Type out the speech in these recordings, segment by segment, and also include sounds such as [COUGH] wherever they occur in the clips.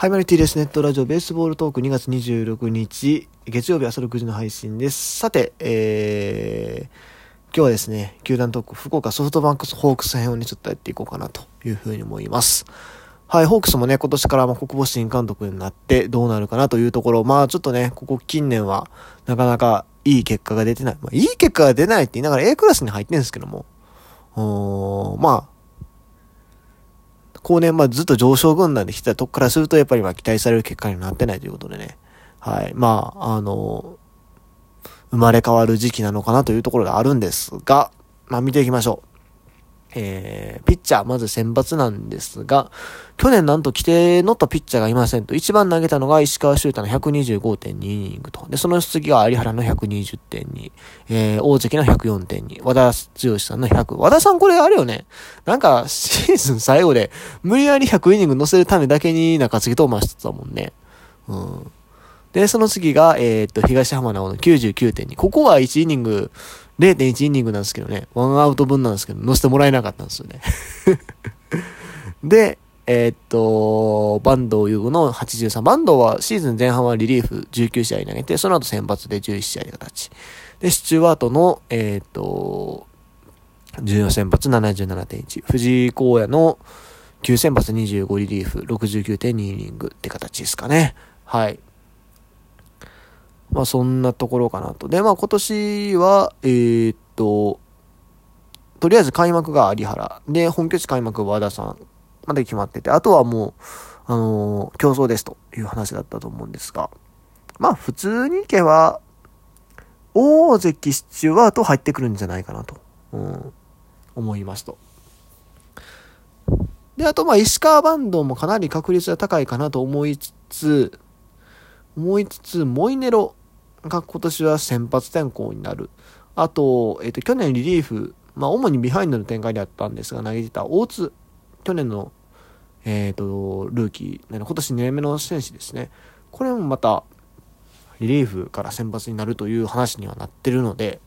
はい、マルティーです。ネットラジオベースボールトーク2月26日、月曜日朝6時の配信です。さて、えー、今日はですね、球団トーク、福岡ソフトバンクスホークス編をね、ちょっとやっていこうかなというふうに思います。はい、ホークスもね、今年から国母新監督になってどうなるかなというところ、まあちょっとね、ここ近年はなかなかいい結果が出てない。まあいい結果が出ないって言いながら A クラスに入ってるんですけども、まあ、後年、まあずっと上昇軍団で来たとこからすると、やっぱりまあ期待される結果になってないということでね。はい。まあ、あの、生まれ変わる時期なのかなというところがあるんですが、まあ見ていきましょう。えー、ピッチャー、まず選抜なんですが、去年なんと規定乗ったピッチャーがいませんと、一番投げたのが石川修太の125.2イニングと。で、その次が有原の120.2、えー、大関の104.2、和田剛さんの100。和田さんこれあれよね。なんか、シーズン最後で、無理やり100イニング乗せるためだけに中継ぎ登板してたもんね。うん。で、その次が、えー、っと、東浜直の99.2。ここは1イニング、0.1イニングなんですけどね、ワンアウト分なんですけど、乗せてもらえなかったんですよね。[LAUGHS] で、えー、っと、バンド優吾の83。バンドはシーズン前半はリリーフ19試合投げて、その後先発で11試合で形。で、スチュワートの、えー、っと、14先発77.1。藤井荒野の9先発25リリーフ69.2イニングって形ですかね。はい。まあそんなところかなと。で、まあ今年は、えー、っと、とりあえず開幕が有原。で、本拠地開幕和田さんまで決まってて、あとはもう、あのー、競争ですという話だったと思うんですが、まあ普通に行けば、大関スチュワート入ってくるんじゃないかなと、うん、思いますと。で、あとまあ石川バンドもかなり確率が高いかなと思いつつ、思いつつ、モイネロが今年は先発転向になる。あと、えっ、ー、と、去年リリーフ、まあ、主にビハインドの展開であったんですが、投げてた大津、去年の、えっ、ー、と、ルーキー、今年2年目の選手ですね。これもまた、リリーフから先発になるという話にはなってるので、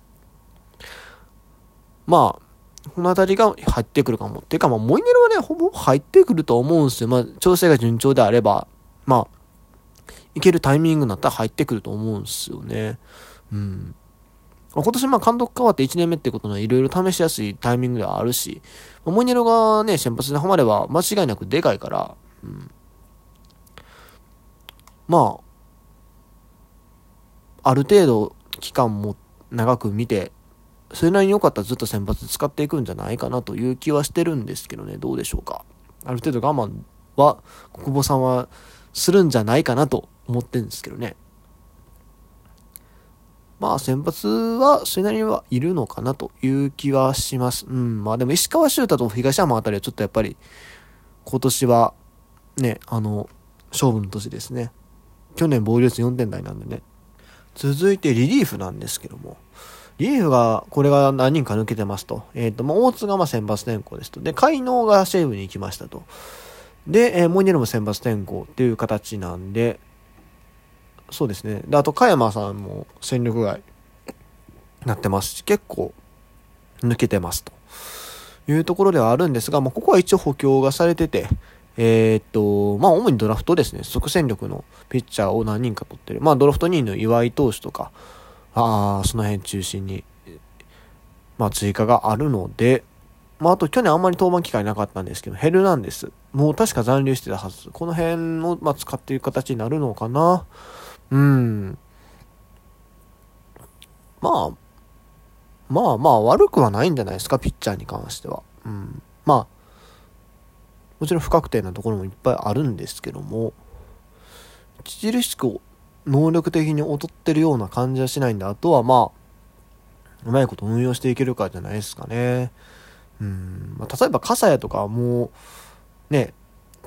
まあ、この辺りが入ってくるかも。っていうか、まあ、モイネロはね、ほぼ入ってくると思うんですよ。まあ、調整が順調であれば、まあ、いけるタイミングになったら入ってくると思うんですよね。うん。今年まあ監督変わって1年目ってことはいろいろ試しやすいタイミングではあるし、モニエロがね、先発でハマれば間違いなくでかいから、うん。まあ、ある程度期間も長く見て、それなりに良かったらずっと先発使っていくんじゃないかなという気はしてるんですけどね、どうでしょうか。ある程度我慢は、国保さんはするんじゃないかなと思ってるんですけどね。まあ先発はそれなりにはいるのかなという気はします。うん。まあでも石川修太と東山あたりはちょっとやっぱり今年はね、あの、勝負の年ですね。去年防御率4点台なんでね。続いてリリーフなんですけども。リリーフが、これが何人か抜けてますと。えっ、ー、と、まあ、大津がまあ先発転向ですと。で、海能が西武に行きましたと。で、えー、モイネルも選抜転向っていう形なんで、そうですね。で、あと、加山さんも戦力外なってますし、結構抜けてますというところではあるんですが、まあ、ここは一応補強がされてて、えー、っと、まあ、主にドラフトですね、即戦力のピッチャーを何人か取ってる。まあ、ドラフト2位の岩井投手とか、ああ、その辺中心に、まあ、追加があるので、まあ、あと去年あんまり登板機会なかったんですけど、ヘルナンデス。もう確か残留してたはず。この辺を、まあ、使っていく形になるのかな。うん。まあ、まあまあ悪くはないんじゃないですか、ピッチャーに関しては。うん。まあ、もちろん不確定なところもいっぱいあるんですけども、著しく能力的に劣ってるような感じはしないんで、あとはまあ、うまいこと運用していけるかじゃないですかね。うん、ま、例えば笠谷とかはもうね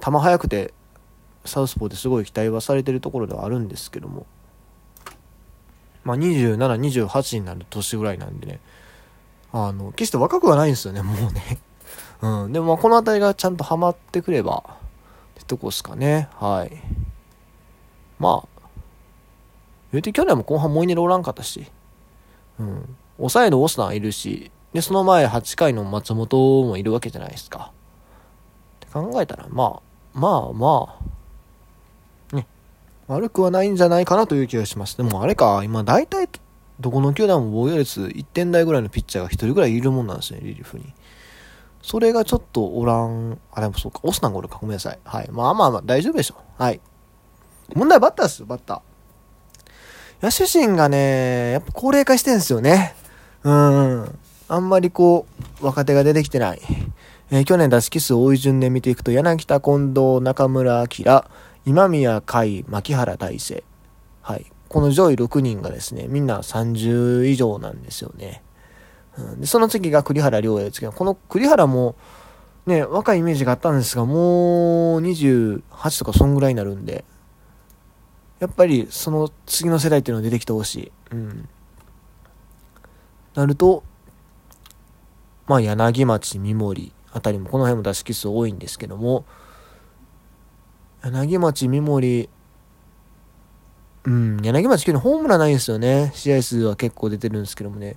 球速くてサウスポーですごい期待はされてるところではあるんですけども。まあ2728になる年ぐらいなんでね。あの決して若くはないんですよねもうね。[LAUGHS] うん。でもこの辺りがちゃんとハマってくればってとこですかね。はい。まあ言うて去年も後半モイネルおらんかったし。うん。抑えのオスナーいるしで、その前8回の松本もいるわけじゃないですか。って考えたら、まあ、まあまあ、ね悪くはないんじゃないかなという気がします。でもあれか、今大体どこの球団も防御率1点台ぐらいのピッチャーが1人ぐらいいるもんなんですね、リリーフに。それがちょっとおらん、あ、でもそうか、オスナがおるか、ごめんなさい。はい。まあまあまあ、大丈夫でしょ。はい。問題はバッターですよ、バッター。野手陣がね、やっぱ高齢化してんすよね。うん。あんまりこう、若手が出てきてない。えー、去年打席数多い順で見ていくと、柳田、近藤、中村晃、今宮海、牧原大成。はい。この上位6人がですね、みんな30以上なんですよね。うん、でその次が栗原良也ですけど、この栗原も、ね、若いイメージがあったんですが、もう28とかそんぐらいになるんで、やっぱりその次の世代っていうのが出てきてほしい。うん。なると、まあ柳町、三森あたりも、この辺も打席数多いんですけども、柳町、三森、うん、柳町今日ホームランないんですよね。試合数は結構出てるんですけどもね。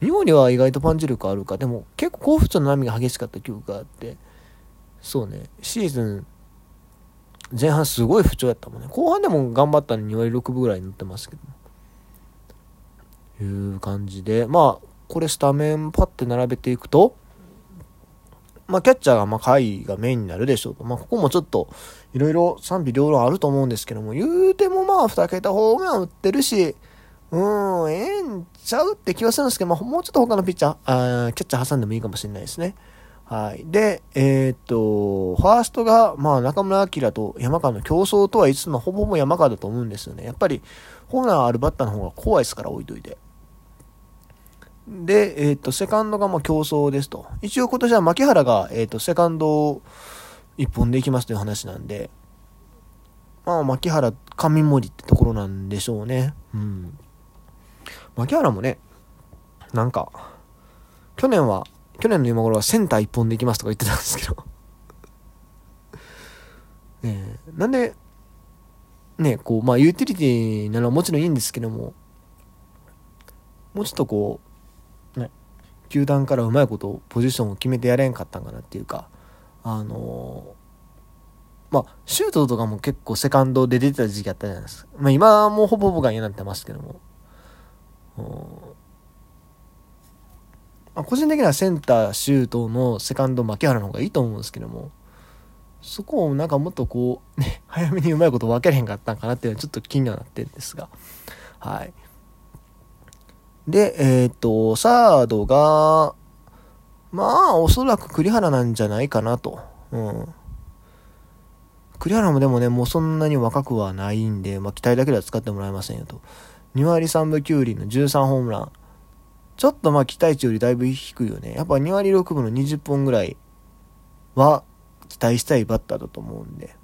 三森は意外とパンチ力あるか。でも結構好不調の波が激しかった記憶があって、そうね、シーズン前半すごい不調やったもんね。後半でも頑張ったのに2割6分ぐらいに乗ってますけどいう感じで、まあ、これスタメンパッて並べていくと、まあ、キャッチャーが、まあ、回がメインになるでしょうと。まあ、ここもちょっと、いろいろ賛否両論あると思うんですけども、言うてもまあ、2桁ホームラン打ってるし、うん、ええんちゃうって気はするんですけど、まあ、もうちょっと他のピッチャー、あーキャッチャー挟んでもいいかもしれないですね。はい。で、えー、っと、ファーストが、まあ、中村晃と山川の競争とはいつつも、ほぼほぼ山川だと思うんですよね。やっぱり、ホームランあるバッターの方が怖いですから、置いといて。で、えー、っと、セカンドがまあ競争ですと。一応今年は牧原が、えー、っと、セカンドを一本でいきますという話なんで、まあ、牧原、上森ってところなんでしょうね。うん。牧原もね、なんか、去年は去年の今頃はセンター一本で行きますとか言ってたんですけどね [LAUGHS] なんで、ねこう、まあ、ユーティリティなのはもちろんいいんですけども、もうちょっとこう、球団からうまいことポジションを決めてやれんかったんかなっていうか、あの、まあ、シュートとかも結構セカンドで出てた時期あったじゃないですか。まあ、今もほぼほぼが嫌になってますけども、まあ、個人的にはセンター、シュートのセカンド、牧原の方がいいと思うんですけども、そこをなんかもっとこう、ね、早めにうまいこと分けれへんかったんかなっていうのはちょっと気にはなってるんですが、はい。で、えっ、と、サードが、まあ、おそらく栗原なんじゃないかなと。うん。栗原もでもね、もうそんなに若くはないんで、まあ、期待だけでは使ってもらえませんよと。2割3分9厘の13ホームラン。ちょっとまあ期待値よりだいぶ低いよね。やっぱ2割6分の20本ぐらいは期待したいバッターだと思うんで。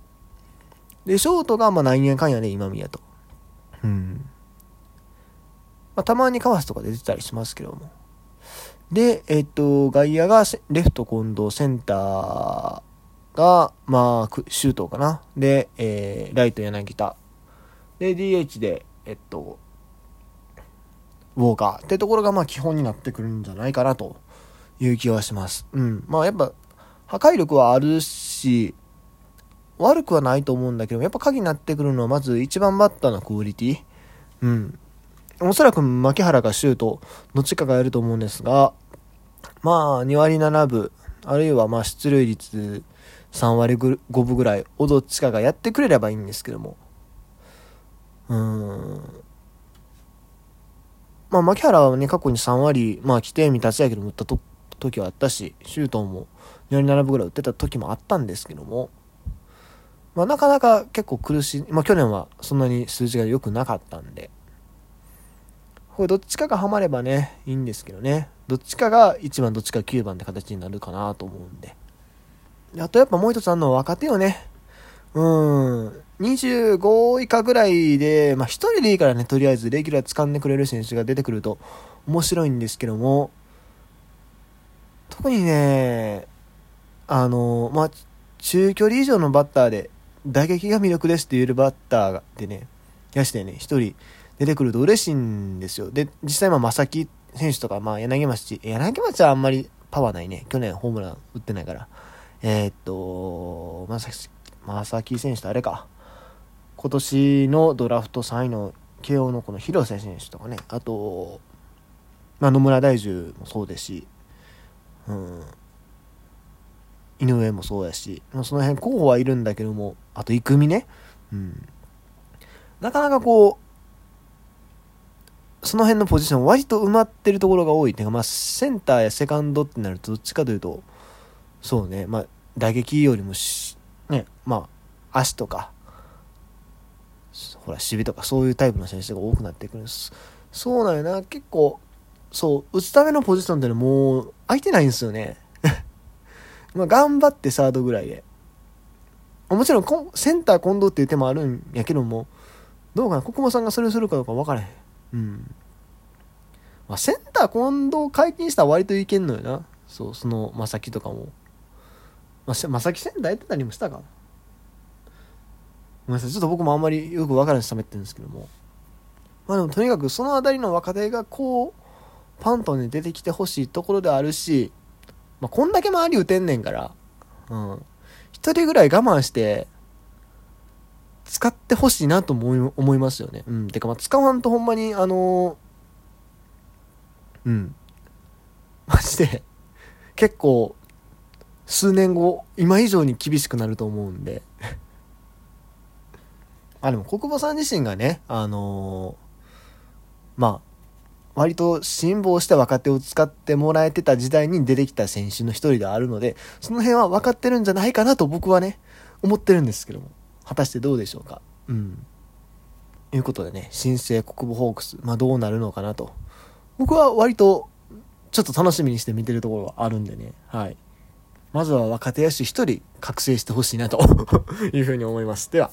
で、ショートがまあ何円かんやね、今宮と。うん。まあ、たまにカワスとか出てたりしますけども。で、えっと、外野がレフト近藤、センターが、まあ、シュートかな。で、えー、ライト柳田。で、DH で、えっと、ウォーカーってところがまあ基本になってくるんじゃないかなという気はします。うん。まあやっぱ破壊力はあるし、悪くはないと思うんだけど、やっぱ鍵になってくるのはまず一番バッターのクオリティ。うん。おそらく牧原がシュート、どっちかがやると思うんですが、まあ2割7分、あるいはまあ出塁率3割5分ぐらいをどっちかがやってくれればいいんですけども。うーん。まあ、牧原はね、過去に3割、まあ、規定未達やけど打ったと時はあったし、シュートも4割7分ぐらい打ってた時もあったんですけども、まあ、なかなか結構苦しい、まあ、去年はそんなに数字が良くなかったんで、これどっちかがハマればね、いいんですけどね、どっちかが1番、どっちか9番って形になるかなと思うんで。あとやっぱもう一つあるのは若手よね。うん。25以下ぐらいで、まあ、1人でいいからね、とりあえずレギュラー掴んでくれる選手が出てくると面白いんですけども、特にね、あの、まあ、中距離以上のバッターで、打撃が魅力ですって言えるバッターでね、やしてね、1人出てくると嬉しいんですよ。で、実際、まあ、正木選手とか、まあ、柳町、柳町はあんまりパワーないね。去年ホームラン打ってないから。えー、っと、まさき、正木選手とあれか。今年のドラフト3位の慶応のこの広瀬選手とかね、あと、まあ、野村大樹もそうですし、うん、井上もそうやし、まあ、その辺候補はいるんだけども、あと生見ね、うん、なかなかこう、その辺のポジション割と埋まってるところが多いっていうか、まあ、センターやセカンドってなるとどっちかというと、そうね、まあ、打撃よりも、ね、まあ、足とか、ほら、守備とかそういうタイプの選手が多くなってくるんです。そうなんよな、結構、そう、打つためのポジションってのはもう空いてないんですよね。[LAUGHS] まあ頑張ってサードぐらいで。もちろんセンター近藤っていう手もあるんやけども、どうかな、国保さんがそれをするかどうか分からへん。うん。まあ、センター近藤解禁したら割といけんのよな。そう、その、まさきとかも。まあ、まさきセンターやってたりもしたかごめんなさい。ちょっと僕もあんまりよく分からず喋ってるんですけども。まあでもとにかくそのあたりの若手がこう、パントに出てきてほしいところであるし、まあ、こんだけ周り打てんねんから、うん。一人ぐらい我慢して、使ってほしいなと思い思いますよね。うん。てか、まあ、使わんとほんまに、あのー、うん。マジで、結構、数年後、今以上に厳しくなると思うんで [LAUGHS] あ、でも、国母さん自身がね、あのー、まあ、割と辛抱した若手を使ってもらえてた時代に出てきた選手の一人であるので、その辺は分かってるんじゃないかなと僕はね、思ってるんですけども。果たしてどうでしょうか？うん。いうことでね、新生国母ホークス、まあどうなるのかなと。僕は割と、ちょっと楽しみにして見てるところがあるんでね、はい。まずは若手野手一人覚醒してほしいなと [LAUGHS] いうふうに思います。では。